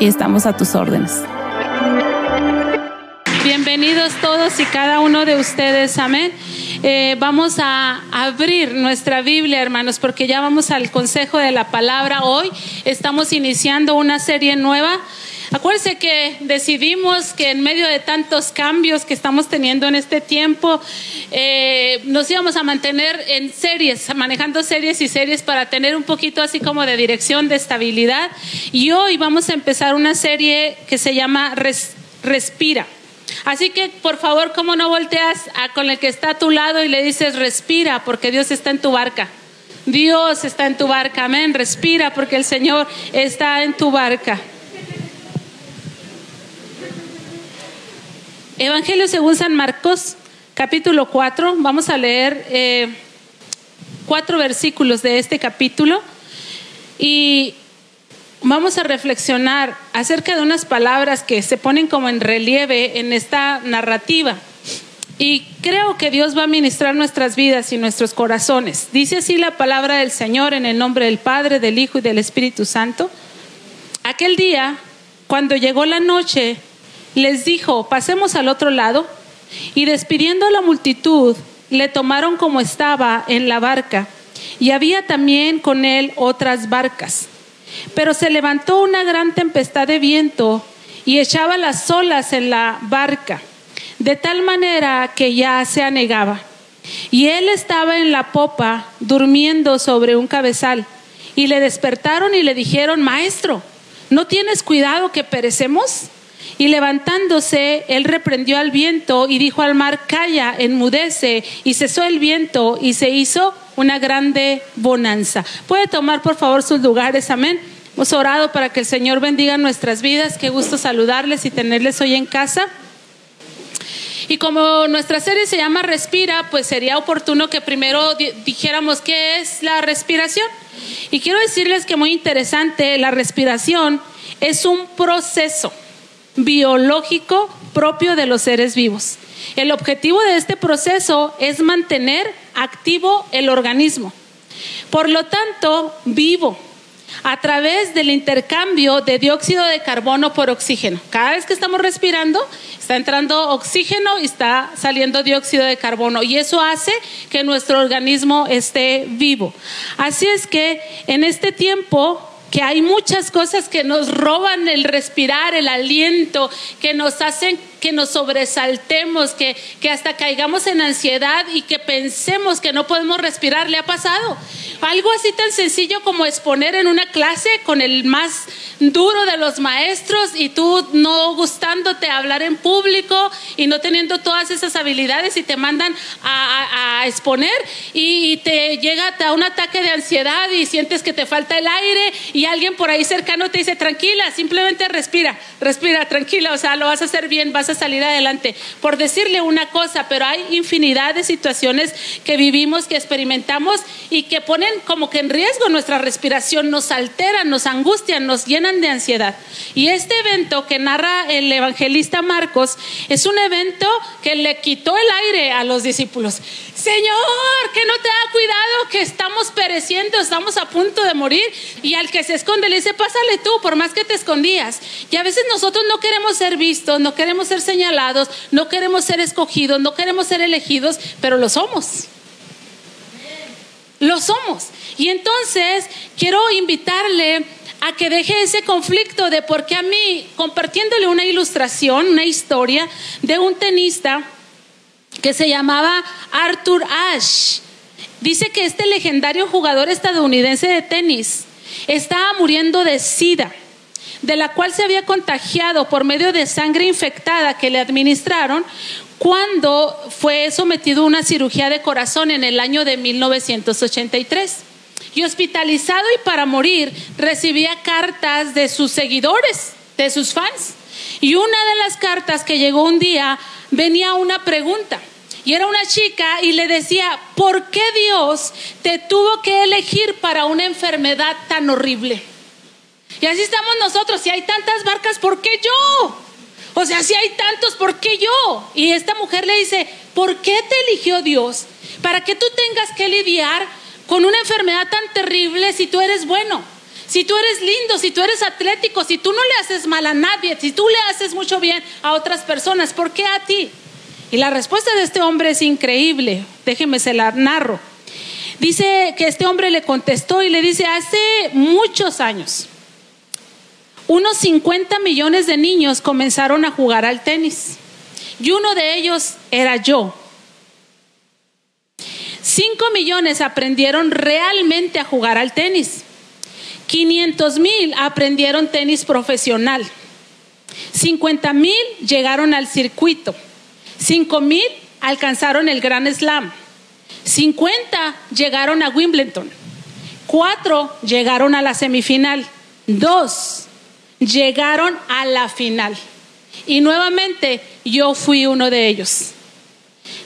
y estamos a tus órdenes. Bienvenidos todos y cada uno de ustedes, amén. Eh, vamos a abrir nuestra Biblia, hermanos, porque ya vamos al consejo de la palabra. Hoy estamos iniciando una serie nueva. Acuérdense que decidimos que en medio de tantos cambios que estamos teniendo en este tiempo, eh, nos íbamos a mantener en series, manejando series y series para tener un poquito así como de dirección, de estabilidad. Y hoy vamos a empezar una serie que se llama Respira. Así que, por favor, ¿cómo no volteas con el que está a tu lado y le dices, respira, porque Dios está en tu barca? Dios está en tu barca, amén. Respira, porque el Señor está en tu barca. Evangelio según San Marcos, capítulo 4. Vamos a leer eh, cuatro versículos de este capítulo. Y vamos a reflexionar acerca de unas palabras que se ponen como en relieve en esta narrativa. Y creo que Dios va a ministrar nuestras vidas y nuestros corazones. Dice así la palabra del Señor en el nombre del Padre, del Hijo y del Espíritu Santo. Aquel día, cuando llegó la noche, les dijo, pasemos al otro lado. Y despidiendo a la multitud, le tomaron como estaba en la barca. Y había también con él otras barcas. Pero se levantó una gran tempestad de viento y echaba las olas en la barca, de tal manera que ya se anegaba. Y él estaba en la popa, durmiendo sobre un cabezal. Y le despertaron y le dijeron, Maestro, ¿no tienes cuidado que perecemos? Y levantándose, él reprendió al viento y dijo al mar, Calla, enmudece. Y cesó el viento y se hizo una grande bonanza. Puede tomar por favor sus lugares, amén. Hemos orado para que el Señor bendiga nuestras vidas. Qué gusto saludarles y tenerles hoy en casa. Y como nuestra serie se llama Respira, pues sería oportuno que primero dijéramos qué es la respiración. Y quiero decirles que muy interesante, la respiración es un proceso biológico propio de los seres vivos. El objetivo de este proceso es mantener activo el organismo. Por lo tanto, vivo a través del intercambio de dióxido de carbono por oxígeno. Cada vez que estamos respirando, está entrando oxígeno y está saliendo dióxido de carbono y eso hace que nuestro organismo esté vivo. Así es que en este tiempo que hay muchas cosas que nos roban el respirar, el aliento, que nos hacen que nos sobresaltemos, que, que hasta caigamos en ansiedad y que pensemos que no podemos respirar. ¿Le ha pasado? Algo así tan sencillo como exponer en una clase con el más duro de los maestros y tú no gustándote hablar en público y no teniendo todas esas habilidades y te mandan a, exponer y, te llega a un ataque de ansiedad y sientes que te falta el aire y alguien por ahí cercano te dice, tranquila, simplemente respira, respira, tranquila, o sea, lo vas a hacer bien, vas a salir adelante. Por decirle una cosa, pero hay infinidad de situaciones que vivimos, que experimentamos y que ponen como que en riesgo nuestra respiración, nos alteran, nos angustian, nos llenan de ansiedad. Y este evento que narra el evangelista Marcos es un evento que le quitó el aire a los discípulos. Señor, que no te da cuidado, que estamos pereciendo, estamos a punto de morir. Y al que se esconde le dice, pásale tú, por más que te escondías. Y a veces nosotros no queremos ser vistos, no queremos ser señalados, no queremos ser escogidos, no queremos ser elegidos, pero lo somos. Lo somos. Y entonces quiero invitarle a que deje ese conflicto de por qué a mí, compartiéndole una ilustración, una historia de un tenista que se llamaba Arthur Ashe. Dice que este legendario jugador estadounidense de tenis estaba muriendo de sida, de la cual se había contagiado por medio de sangre infectada que le administraron cuando fue sometido a una cirugía de corazón en el año de 1983. Y hospitalizado y para morir, recibía cartas de sus seguidores, de sus fans. Y una de las cartas que llegó un día venía una pregunta. Y era una chica y le decía, ¿por qué Dios te tuvo que elegir para una enfermedad tan horrible? Y así estamos nosotros, si hay tantas barcas, ¿por qué yo? O sea, si hay tantos, ¿por qué yo? Y esta mujer le dice, ¿por qué te eligió Dios? Para que tú tengas que lidiar con una enfermedad tan terrible si tú eres bueno, si tú eres lindo, si tú eres atlético, si tú no le haces mal a nadie, si tú le haces mucho bien a otras personas, ¿por qué a ti? Y la respuesta de este hombre es increíble. Déjeme se la narro. Dice que este hombre le contestó y le dice, hace muchos años, unos 50 millones de niños comenzaron a jugar al tenis y uno de ellos era yo. 5 millones aprendieron realmente a jugar al tenis. 500 mil aprendieron tenis profesional. 50 mil llegaron al circuito. 5 mil alcanzaron el Grand Slam. 50 llegaron a Wimbledon. 4 llegaron a la semifinal. 2 llegaron a la final. Y nuevamente yo fui uno de ellos.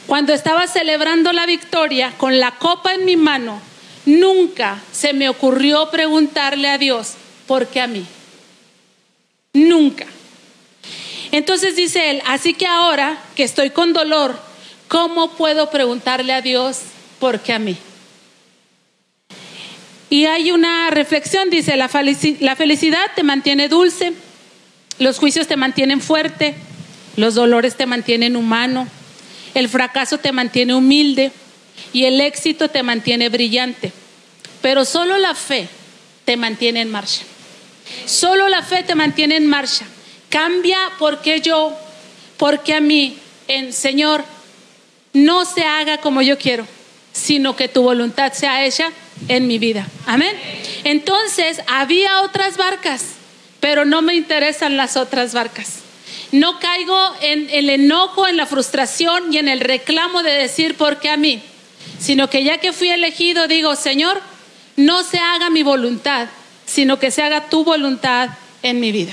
Cuando estaba celebrando la victoria con la copa en mi mano, nunca se me ocurrió preguntarle a Dios, ¿por qué a mí? Nunca. Entonces dice él, así que ahora que estoy con dolor, ¿cómo puedo preguntarle a Dios, ¿por qué a mí? Y hay una reflexión, dice, la felicidad te mantiene dulce, los juicios te mantienen fuerte, los dolores te mantienen humano, el fracaso te mantiene humilde y el éxito te mantiene brillante. Pero solo la fe te mantiene en marcha. Solo la fe te mantiene en marcha. Cambia porque yo, porque a mí, en Señor, no se haga como yo quiero, sino que tu voluntad sea hecha en mi vida. Amén. Entonces, había otras barcas, pero no me interesan las otras barcas. No caigo en el enojo, en la frustración y en el reclamo de decir por qué a mí, sino que ya que fui elegido, digo, Señor, no se haga mi voluntad, sino que se haga tu voluntad en mi vida.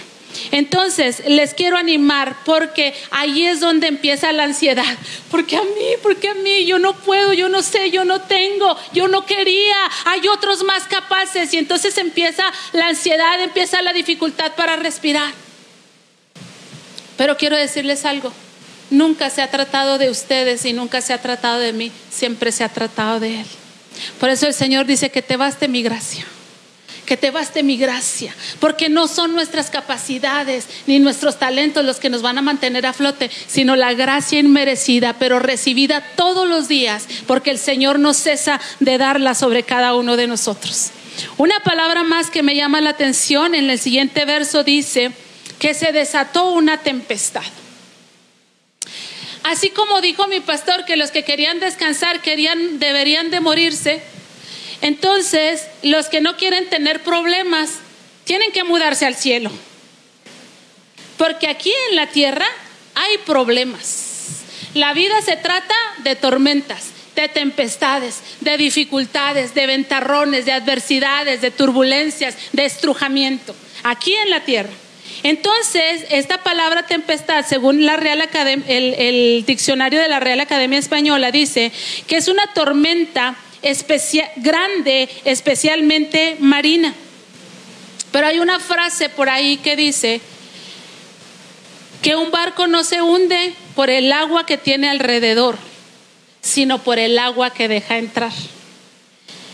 Entonces, les quiero animar porque ahí es donde empieza la ansiedad. Porque a mí, porque a mí, yo no puedo, yo no sé, yo no tengo, yo no quería, hay otros más capaces. Y entonces empieza la ansiedad, empieza la dificultad para respirar. Pero quiero decirles algo, nunca se ha tratado de ustedes y nunca se ha tratado de mí, siempre se ha tratado de Él. Por eso el Señor dice que te baste mi gracia que te baste mi gracia, porque no son nuestras capacidades ni nuestros talentos los que nos van a mantener a flote, sino la gracia inmerecida, pero recibida todos los días, porque el Señor no cesa de darla sobre cada uno de nosotros. Una palabra más que me llama la atención en el siguiente verso dice que se desató una tempestad. Así como dijo mi pastor que los que querían descansar querían deberían de morirse, entonces, los que no quieren tener problemas tienen que mudarse al cielo. Porque aquí en la tierra hay problemas. La vida se trata de tormentas, de tempestades, de dificultades, de ventarrones, de adversidades, de turbulencias, de estrujamiento. Aquí en la tierra. Entonces, esta palabra tempestad, según la Real el, el diccionario de la Real Academia Española, dice que es una tormenta grande, especialmente marina. Pero hay una frase por ahí que dice que un barco no se hunde por el agua que tiene alrededor, sino por el agua que deja entrar.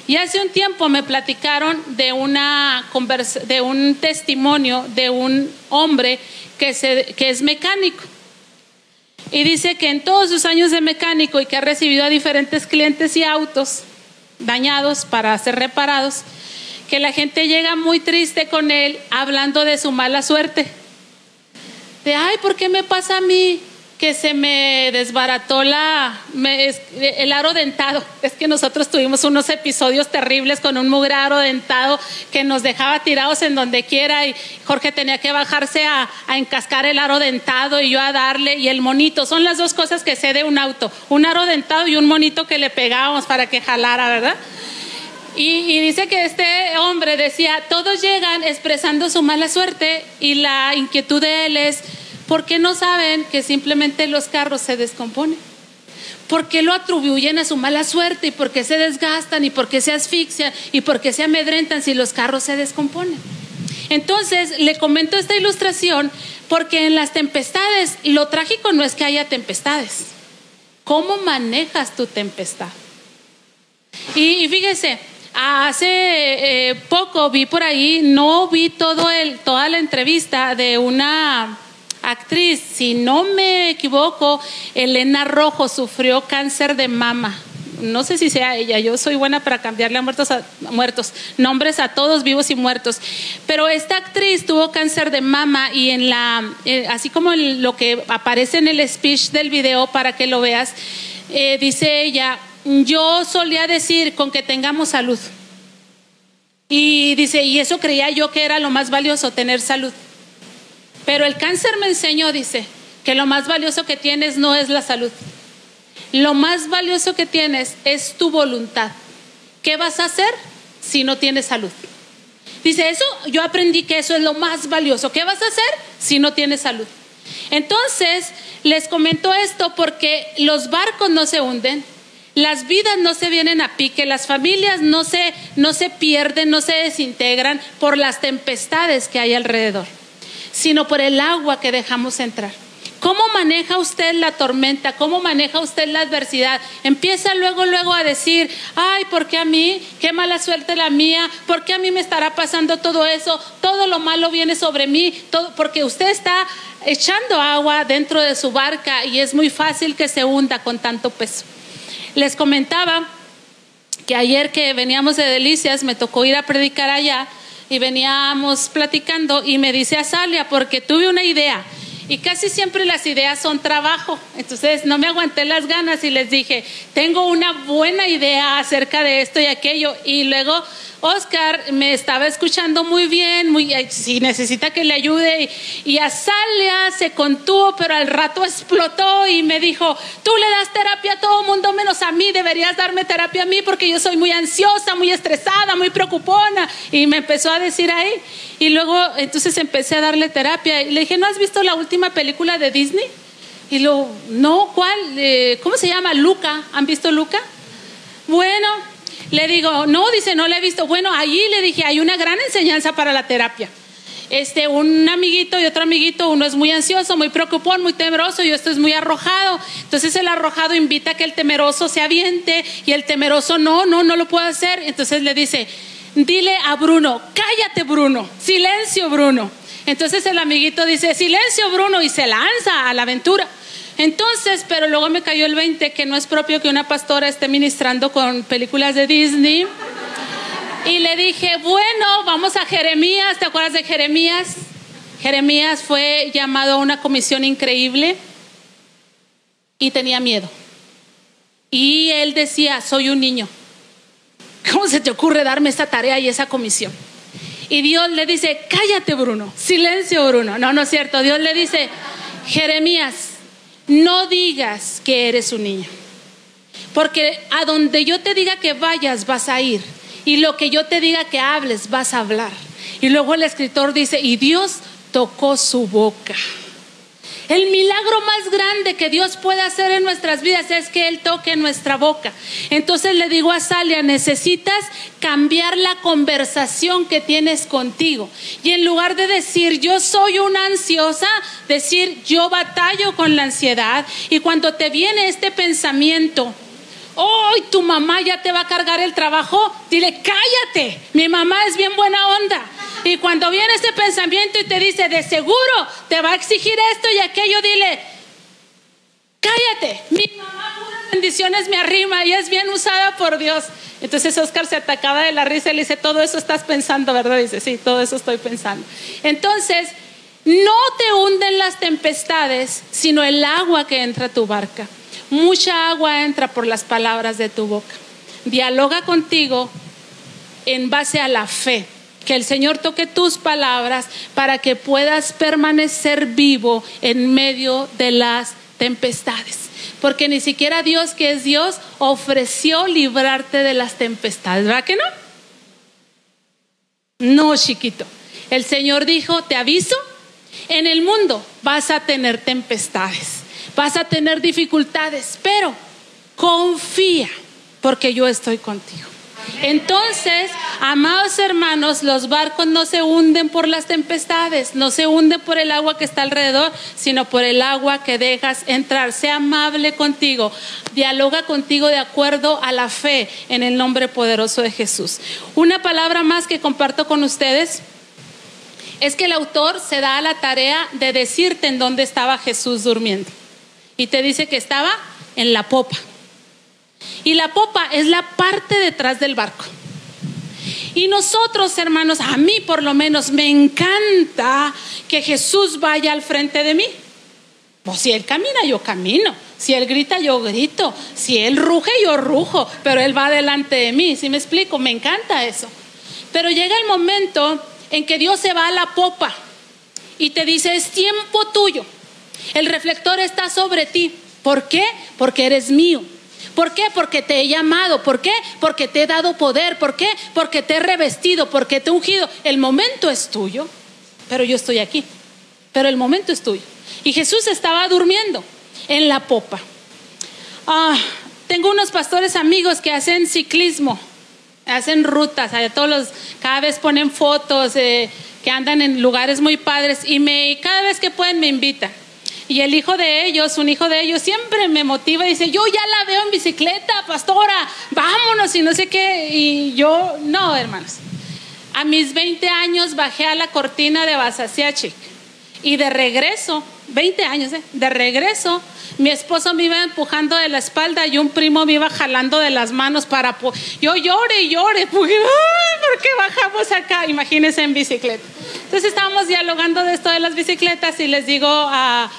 Y hace un tiempo me platicaron de, una de un testimonio de un hombre que, se, que es mecánico. Y dice que en todos sus años de mecánico y que ha recibido a diferentes clientes y autos dañados para ser reparados, que la gente llega muy triste con él hablando de su mala suerte. De, ay, ¿por qué me pasa a mí? Que se me desbarató la, el aro dentado. Es que nosotros tuvimos unos episodios terribles con un mugre aro dentado que nos dejaba tirados en donde quiera y Jorge tenía que bajarse a, a, encascar el aro dentado y yo a darle y el monito. Son las dos cosas que sé de un auto, un aro dentado y un monito que le pegábamos para que jalara, ¿verdad? Y, dice que este hombre decía, todos llegan expresando su mala suerte y la inquietud de él es, ¿Por qué no saben que simplemente los carros se descomponen? ¿Por qué lo atribuyen a su mala suerte y por qué se desgastan y por qué se asfixian y por qué se amedrentan si los carros se descomponen? Entonces, le comento esta ilustración porque en las tempestades lo trágico no es que haya tempestades. ¿Cómo manejas tu tempestad? Y, fíjese, hace eh, poco vi por ahí, no vi todo el, toda la entrevista de una actriz, si no me equivoco, Elena Rojo sufrió cáncer de mama. No sé si sea ella, yo soy buena para cambiarle a muertos a muertos, nombres a todos vivos y muertos. Pero esta actriz tuvo cáncer de mama y en la, eh, así como lo que aparece en el speech del video para que lo veas, eh, dice ella, yo solía decir con que tengamos salud. Y dice, y eso creía yo que era lo más valioso, tener salud. Pero el cáncer me enseñó, dice, que lo más valioso que tienes no es la salud. Lo más valioso que tienes es tu voluntad. ¿Qué vas a hacer si no tienes salud? Dice, eso yo aprendí que eso es lo más valioso. ¿Qué vas a hacer si no tienes salud? Entonces, les comento esto porque los barcos no se hunden, las vidas no se vienen a pique, las familias no se, no se pierden, no se desintegran por las tempestades que hay alrededor sino por el agua que dejamos entrar. ¿Cómo maneja usted la tormenta? ¿Cómo maneja usted la adversidad? Empieza luego, luego a decir, ay, ¿por qué a mí? Qué mala suerte la mía. ¿Por qué a mí me estará pasando todo eso? Todo lo malo viene sobre mí. Todo, porque usted está echando agua dentro de su barca y es muy fácil que se hunda con tanto peso. Les comentaba que ayer que veníamos de Delicias me tocó ir a predicar allá y veníamos platicando y me dice Azalia, porque tuve una idea y casi siempre las ideas son trabajo. Entonces no me aguanté las ganas y les dije, tengo una buena idea acerca de esto y aquello. Y luego Oscar me estaba escuchando muy bien, muy, si necesita que le ayude. Y, y Azalia se contuvo, pero al rato explotó y me dijo, tú le das terapia a todo mundo menos a mí, deberías darme terapia a mí porque yo soy muy ansiosa, muy estresada, muy preocupona. Y me empezó a decir ahí. Y luego entonces empecé a darle terapia. Y le dije, ¿no has visto la última película de Disney? Y lo, no, ¿cuál? Eh, ¿Cómo se llama? Luca. ¿Han visto Luca? Bueno, le digo, no, dice, no la he visto. Bueno, allí le dije, hay una gran enseñanza para la terapia. Este, un amiguito y otro amiguito, uno es muy ansioso, muy preocupón, muy temeroso y otro es muy arrojado. Entonces el arrojado invita a que el temeroso se aviente y el temeroso no, no, no lo puede hacer. Entonces le dice, dile a Bruno, cállate Bruno, silencio Bruno. Entonces el amiguito dice, silencio Bruno y se lanza a la aventura. Entonces, pero luego me cayó el 20 que no es propio que una pastora esté ministrando con películas de Disney. Y le dije, bueno, vamos a Jeremías, ¿te acuerdas de Jeremías? Jeremías fue llamado a una comisión increíble y tenía miedo. Y él decía, soy un niño. ¿Cómo se te ocurre darme esa tarea y esa comisión? Y Dios le dice, cállate Bruno, silencio Bruno. No, no es cierto. Dios le dice, Jeremías, no digas que eres un niño. Porque a donde yo te diga que vayas, vas a ir. Y lo que yo te diga que hables, vas a hablar. Y luego el escritor dice, y Dios tocó su boca. El milagro más grande que Dios puede hacer en nuestras vidas es que Él toque nuestra boca. Entonces le digo a Salia, necesitas cambiar la conversación que tienes contigo. Y en lugar de decir, yo soy una ansiosa, decir, yo batallo con la ansiedad. Y cuando te viene este pensamiento, hoy tu mamá ya te va a cargar el trabajo, dile, cállate, mi mamá es bien buena onda. Y cuando viene ese pensamiento y te dice, de seguro te va a exigir esto y aquello, dile, cállate, mi mamá puras bendiciones me arrima y es bien usada por Dios. Entonces Oscar se atacaba de la risa y le dice, todo eso estás pensando, ¿verdad? Dice, sí, todo eso estoy pensando. Entonces, no te hunden las tempestades, sino el agua que entra a tu barca. Mucha agua entra por las palabras de tu boca. Dialoga contigo en base a la fe. Que el Señor toque tus palabras para que puedas permanecer vivo en medio de las tempestades. Porque ni siquiera Dios, que es Dios, ofreció librarte de las tempestades. ¿Verdad que no? No, chiquito. El Señor dijo, te aviso, en el mundo vas a tener tempestades vas a tener dificultades, pero confía porque yo estoy contigo. Entonces, amados hermanos, los barcos no se hunden por las tempestades, no se hunden por el agua que está alrededor, sino por el agua que dejas entrar. Sea amable contigo, dialoga contigo de acuerdo a la fe en el nombre poderoso de Jesús. Una palabra más que comparto con ustedes es que el autor se da a la tarea de decirte en dónde estaba Jesús durmiendo y te dice que estaba en la popa. Y la popa es la parte detrás del barco. Y nosotros, hermanos, a mí por lo menos me encanta que Jesús vaya al frente de mí. O si Él camina, yo camino. Si Él grita, yo grito. Si Él ruge, yo rujo. Pero Él va delante de mí. ¿Sí me explico? Me encanta eso. Pero llega el momento en que Dios se va a la popa y te dice, es tiempo tuyo el reflector está sobre ti. ¿Por qué? Porque eres mío. ¿Por qué? Porque te he llamado. ¿Por qué? Porque te he dado poder. ¿Por qué? Porque te he revestido, porque te he ungido. El momento es tuyo, pero yo estoy aquí. Pero el momento es tuyo. Y Jesús estaba durmiendo en la popa. Ah, tengo unos pastores amigos que hacen ciclismo, hacen rutas, todos los, cada vez ponen fotos eh, que andan en lugares muy padres y me, cada vez que pueden me invitan. Y el hijo de ellos, un hijo de ellos, siempre me motiva y dice, yo ya la veo en bicicleta, pastora, vámonos y no sé qué. Y yo, no, hermanos. A mis 20 años bajé a la cortina de Basasiachik y de regreso, 20 años, ¿eh? de regreso, mi esposo me iba empujando de la espalda y un primo me iba jalando de las manos para... Yo llore y llore, porque, ¿por qué bajamos acá? Imagínense en bicicleta. Entonces estábamos dialogando de esto de las bicicletas y les digo a,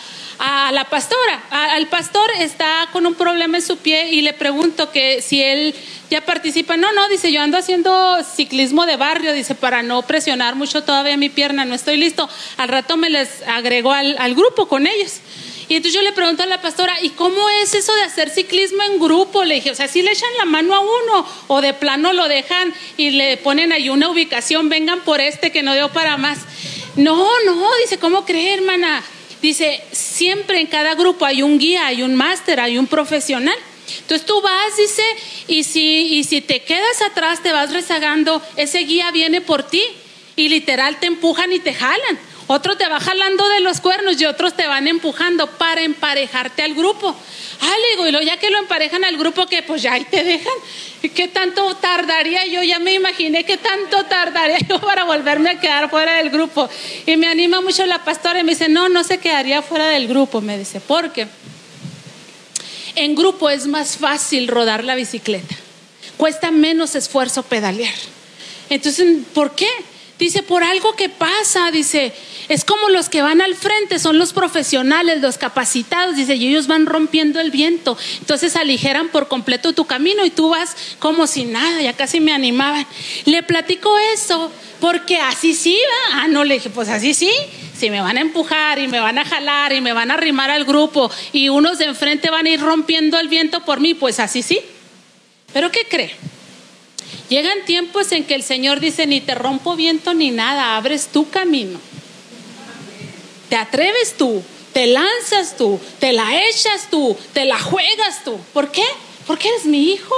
a la pastora. al pastor está con un problema en su pie y le pregunto que si él ya participa. No, no, dice, yo ando haciendo ciclismo de barrio, dice, para no presionar mucho todavía mi pierna, no estoy listo. Al rato me les agregó al, al grupo con ellos. Y entonces yo le pregunto a la pastora, ¿y cómo es eso de hacer ciclismo en grupo? Le dije, o sea, si le echan la mano a uno o de plano lo dejan y le ponen ahí una ubicación, vengan por este que no dio para más. No, no, dice, ¿cómo cree, hermana? Dice, siempre en cada grupo hay un guía, hay un máster, hay un profesional. Entonces tú vas, dice, y si, y si te quedas atrás, te vas rezagando, ese guía viene por ti y literal te empujan y te jalan. Otro te va jalando de los cuernos y otros te van empujando para emparejarte al grupo. Ah, le digo, y luego ya que lo emparejan al grupo, que pues ya ahí te dejan. ¿Qué tanto tardaría yo? Ya me imaginé qué tanto tardaría yo para volverme a quedar fuera del grupo. Y me anima mucho la pastora y me dice, no, no se quedaría fuera del grupo. Me dice, ¿por qué? En grupo es más fácil rodar la bicicleta. Cuesta menos esfuerzo pedalear. Entonces, ¿por qué? Dice, por algo que pasa, dice, es como los que van al frente, son los profesionales, los capacitados, dice, y ellos van rompiendo el viento. Entonces aligeran por completo tu camino y tú vas como si nada, ya casi me animaban. Le platico eso, porque así sí va. Ah, no, le dije, pues así sí. Si me van a empujar y me van a jalar y me van a arrimar al grupo y unos de enfrente van a ir rompiendo el viento por mí, pues así sí. Pero ¿qué cree? Llegan tiempos en que el Señor dice, ni te rompo viento ni nada, abres tu camino. Te atreves tú, te lanzas tú, te la echas tú, te la juegas tú. ¿Por qué? Porque eres mi hijo.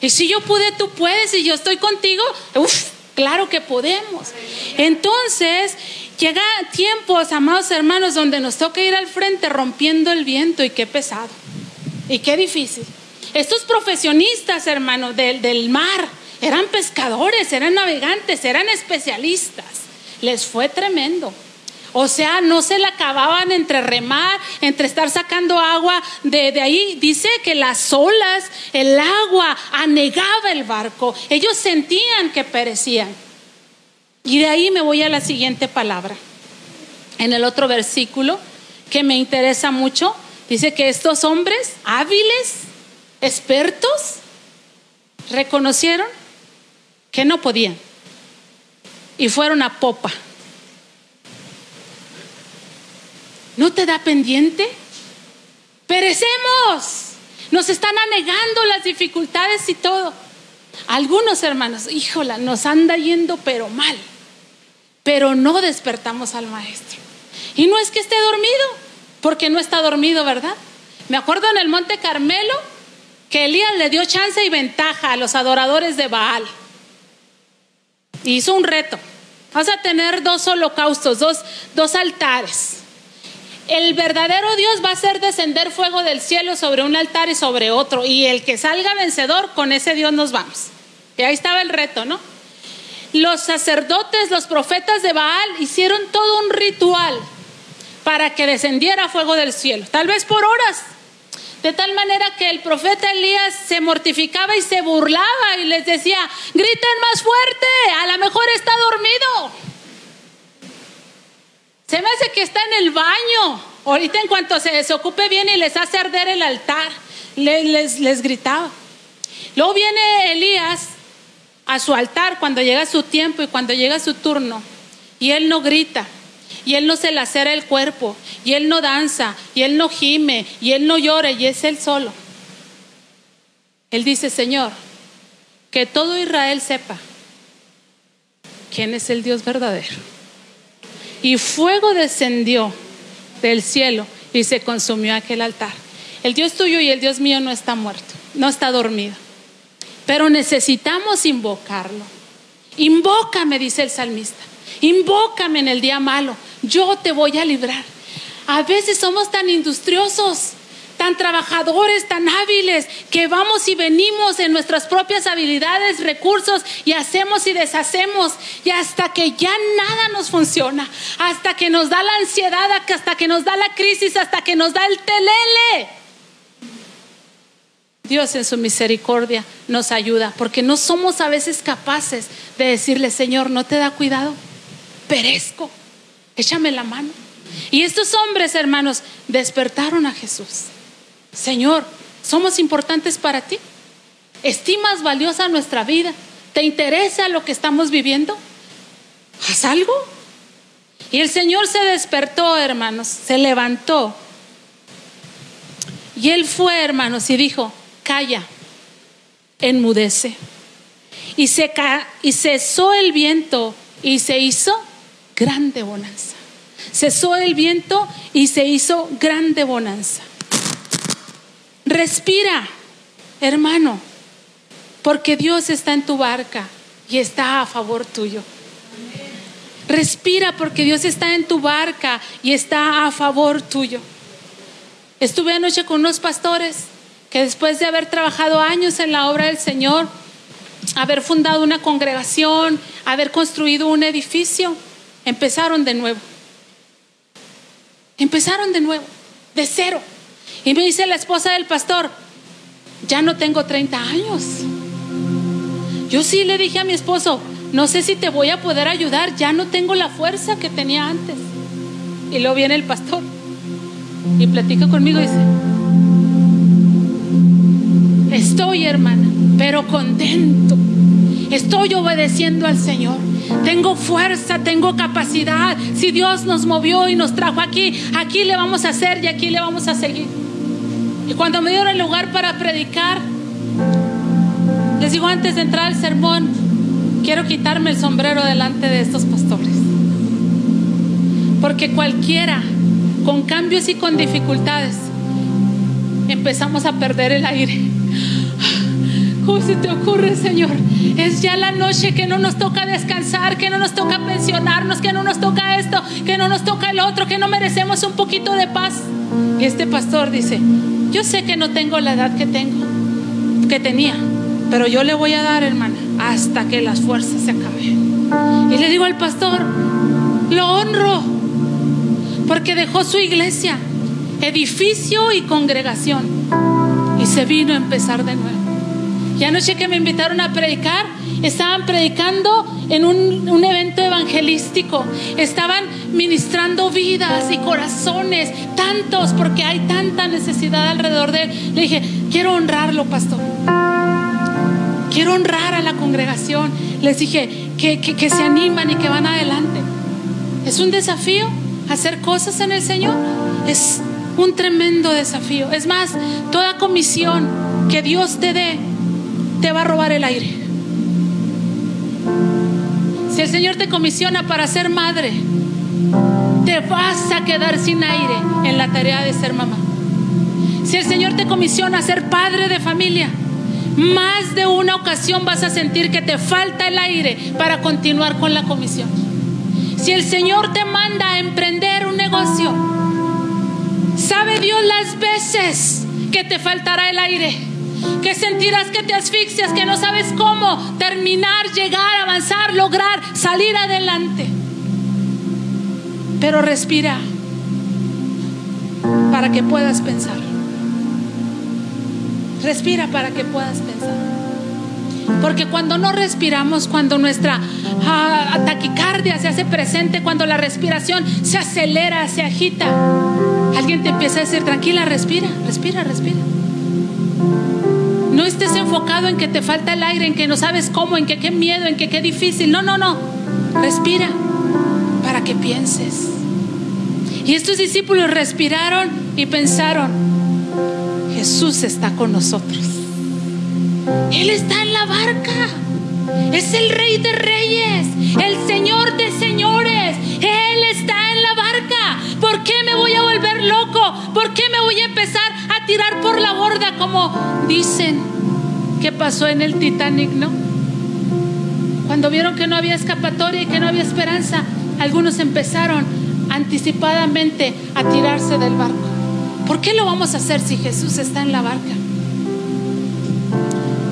Y si yo pude, tú puedes. Y yo estoy contigo, uf, claro que podemos. Entonces, llega tiempos, amados hermanos, donde nos toca ir al frente rompiendo el viento y qué pesado. Y qué difícil. Estos profesionistas, hermanos, del, del mar, eran pescadores, eran navegantes, eran especialistas. Les fue tremendo. O sea, no se la acababan entre remar, entre estar sacando agua de, de, ahí. Dice que las olas, el agua anegaba el barco. Ellos sentían que perecían. Y de ahí me voy a la siguiente palabra. En el otro versículo que me interesa mucho, dice que estos hombres hábiles, expertos, reconocieron que no podían y fueron a popa. ¿No te da pendiente? Perecemos. Nos están anegando las dificultades y todo. Algunos hermanos, híjola, nos anda yendo pero mal. Pero no despertamos al maestro. Y no es que esté dormido, porque no está dormido, ¿verdad? Me acuerdo en el Monte Carmelo que Elías le dio chance y ventaja a los adoradores de Baal. Hizo un reto. Vas a tener dos holocaustos, dos, dos altares. El verdadero Dios va a hacer descender fuego del cielo sobre un altar y sobre otro. Y el que salga vencedor, con ese Dios nos vamos. Y ahí estaba el reto, ¿no? Los sacerdotes, los profetas de Baal hicieron todo un ritual para que descendiera fuego del cielo, tal vez por horas. De tal manera que el profeta Elías se mortificaba y se burlaba y les decía, griten más fuerte, a lo mejor está dormido. Se me hace que está en el baño. Ahorita en cuanto se desocupe bien y les hace arder el altar, les, les, gritaba. Luego viene Elías a su altar cuando llega su tiempo y cuando llega su turno. Y él no grita, y él no se lacera el cuerpo, y él no danza, y él no gime, y él no llora, y es él solo. Él dice, Señor, que todo Israel sepa quién es el Dios verdadero y fuego descendió del cielo y se consumió aquel altar. El Dios tuyo y el Dios mío no está muerto, no está dormido, pero necesitamos invocarlo. Invócame, dice el salmista, invócame en el día malo, yo te voy a librar. A veces somos tan industriosos tan trabajadores, tan hábiles, que vamos y venimos en nuestras propias habilidades, recursos y hacemos y deshacemos. Y hasta que ya nada nos funciona, hasta que nos da la ansiedad, hasta que nos da la crisis, hasta que nos da el telele. Dios en su misericordia nos ayuda, porque no somos a veces capaces de decirle, Señor, ¿no te da cuidado? Perezco, échame la mano. Y estos hombres, hermanos, despertaron a Jesús. Señor, somos importantes para ti. ¿Estimas valiosa nuestra vida? ¿Te interesa lo que estamos viviendo? Haz algo. Y el Señor se despertó, hermanos, se levantó. Y él fue, hermanos, y dijo, calla, enmudece. Y, se y cesó el viento y se hizo grande bonanza. Cesó el viento y se hizo grande bonanza. Respira, hermano, porque Dios está en tu barca y está a favor tuyo. Respira porque Dios está en tu barca y está a favor tuyo. Estuve anoche con unos pastores que después de haber trabajado años en la obra del Señor, haber fundado una congregación, haber construido un edificio, empezaron de nuevo. Empezaron de nuevo, de cero. Y me dice la esposa del pastor, ya no tengo 30 años. Yo sí le dije a mi esposo, no sé si te voy a poder ayudar, ya no tengo la fuerza que tenía antes. Y luego viene el pastor y platica conmigo y dice, estoy hermana, pero contento. Estoy obedeciendo al Señor. Tengo fuerza, tengo capacidad. Si Dios nos movió y nos trajo aquí, aquí le vamos a hacer y aquí le vamos a seguir. Y cuando me dieron el lugar para predicar, les digo antes de entrar al sermón, quiero quitarme el sombrero delante de estos pastores. Porque cualquiera, con cambios y con dificultades, empezamos a perder el aire. ¿Cómo se te ocurre, Señor? Es ya la noche que no nos toca descansar, que no nos toca pensionarnos, que no nos toca esto, que no nos toca el otro, que no merecemos un poquito de paz. Y este pastor dice, yo sé que no tengo la edad que tengo, que tenía, pero yo le voy a dar, hermana, hasta que las fuerzas se acaben. Y le digo al pastor, lo honro, porque dejó su iglesia, edificio y congregación, y se vino a empezar de nuevo. Y anoche que me invitaron a predicar, estaban predicando en un, evento evangelístico, estaban ministrando vidas y corazones, tantos, porque hay tanta necesidad alrededor de él. Le dije, quiero honrarlo, pastor. Quiero honrar a la congregación. Les dije que, que, que se animan y que van adelante. Es un desafío hacer cosas en el Señor. Es un tremendo desafío. Es más, toda comisión que Dios te dé, te va a robar el aire. Si el Señor te comisiona para ser madre, te vas a quedar sin aire en la tarea de ser mamá. Si el Señor te comisiona a ser padre de familia, más de una ocasión vas a sentir que te falta el aire para continuar con la comisión. Si el Señor te manda a emprender un negocio, sabe Dios las veces que te faltará el aire, que sentirás que te asfixias, que no sabes cómo terminar, llegar, avanzar, lograr, salir adelante. Pero respira para que puedas pensar. Respira para que puedas pensar. Porque cuando no respiramos, cuando nuestra uh, taquicardia se hace presente, cuando la respiración se acelera, se agita, alguien te empieza a decir, tranquila, respira, respira, respira. No estés enfocado en que te falta el aire, en que no sabes cómo, en que qué miedo, en que qué difícil. No, no, no. Respira para que pienses. Y estos discípulos respiraron y pensaron, Jesús está con nosotros. Él está en la barca. Es el rey de reyes, el señor de señores. Él está en la barca. ¿Por qué me voy a volver loco? ¿Por qué me voy a empezar a tirar por la borda como dicen que pasó en el Titanic, no? Cuando vieron que no había escapatoria y que no había esperanza, algunos empezaron anticipadamente a tirarse del barco. ¿Por qué lo vamos a hacer si Jesús está en la barca?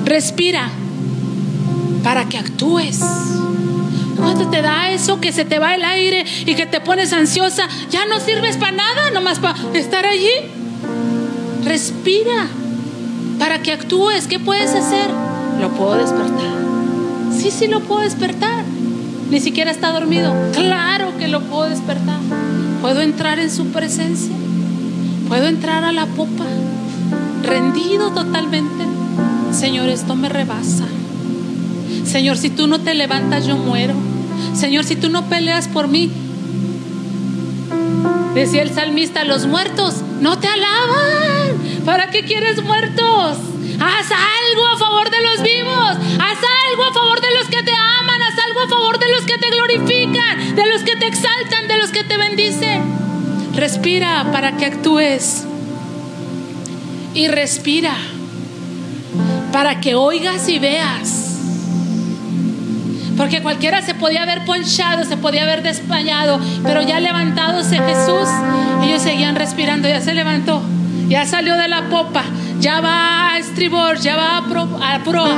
Respira para que actúes. Cuando te da eso, que se te va el aire y que te pones ansiosa, ya no sirves para nada, nomás para estar allí. Respira para que actúes. ¿Qué puedes hacer? Lo puedo despertar. Sí, sí, lo puedo despertar. Ni siquiera está dormido. Claro que lo puedo despertar. Puedo entrar en su presencia. Puedo entrar a la popa. Rendido totalmente. Señor, esto me rebasa. Señor, si tú no te levantas, yo muero. Señor, si tú no peleas por mí. Decía el salmista, los muertos no te alaban. ¿Para qué quieres muertos? Haz algo a favor de los vivos. Haz algo a favor de los que te aman. Haz algo a favor de los que te glorifican, de los que te exaltan, de los que te bendicen. Respira para que actúes. Y respira para que oigas y veas. Porque cualquiera se podía haber ponchado, se podía haber despañado, pero ya levantándose Jesús, ellos seguían respirando, ya se levantó, ya salió de la popa, ya va a estribor, ya va a, pro, a proa.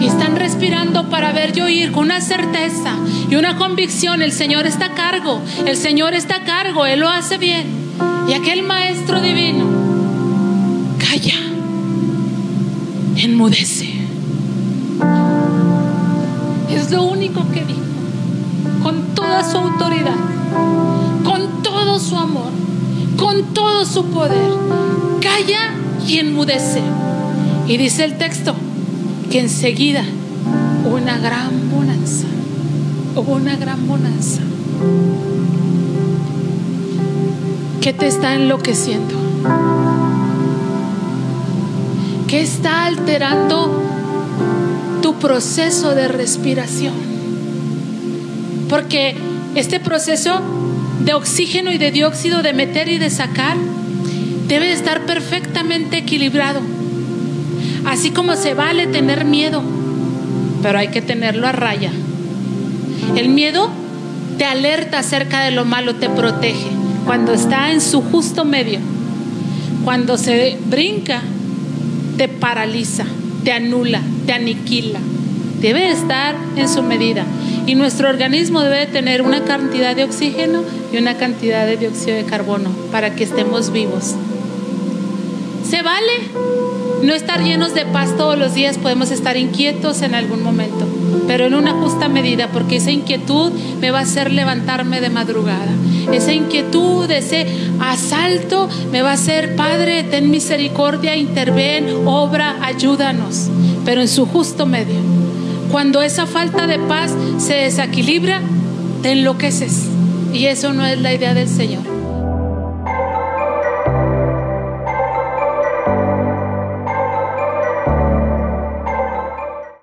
Y están respirando para ver y oír con una certeza y una convicción. El Señor está a cargo, el Señor está a cargo, Él lo hace bien. Y aquel Maestro Divino, calla, enmudece. Es lo único que dijo, con toda su autoridad, con todo su amor, con todo su poder. Calla y enmudece. Y dice el texto que enseguida una gran bonanza, hubo una gran bonanza. ¿Qué te está enloqueciendo? ¿Qué está alterando tu proceso de respiración? Porque este proceso de oxígeno y de dióxido de meter y de sacar debe estar perfectamente equilibrado. Así como se vale tener miedo, pero hay que tenerlo a raya. El miedo te alerta acerca de lo malo, te protege. Cuando está en su justo medio, cuando se brinca, te paraliza, te anula, te aniquila. Debe estar en su medida. Y nuestro organismo debe tener una cantidad de oxígeno y una cantidad de dióxido de carbono para que estemos vivos. ¿Se vale? No estar llenos de paz todos los días, podemos estar inquietos en algún momento, pero en una justa medida, porque esa inquietud me va a hacer levantarme de madrugada. Esa inquietud, ese asalto me va a hacer, Padre, ten misericordia, interven, obra, ayúdanos, pero en su justo medio. Cuando esa falta de paz se desequilibra, te enloqueces. Y eso no es la idea del Señor.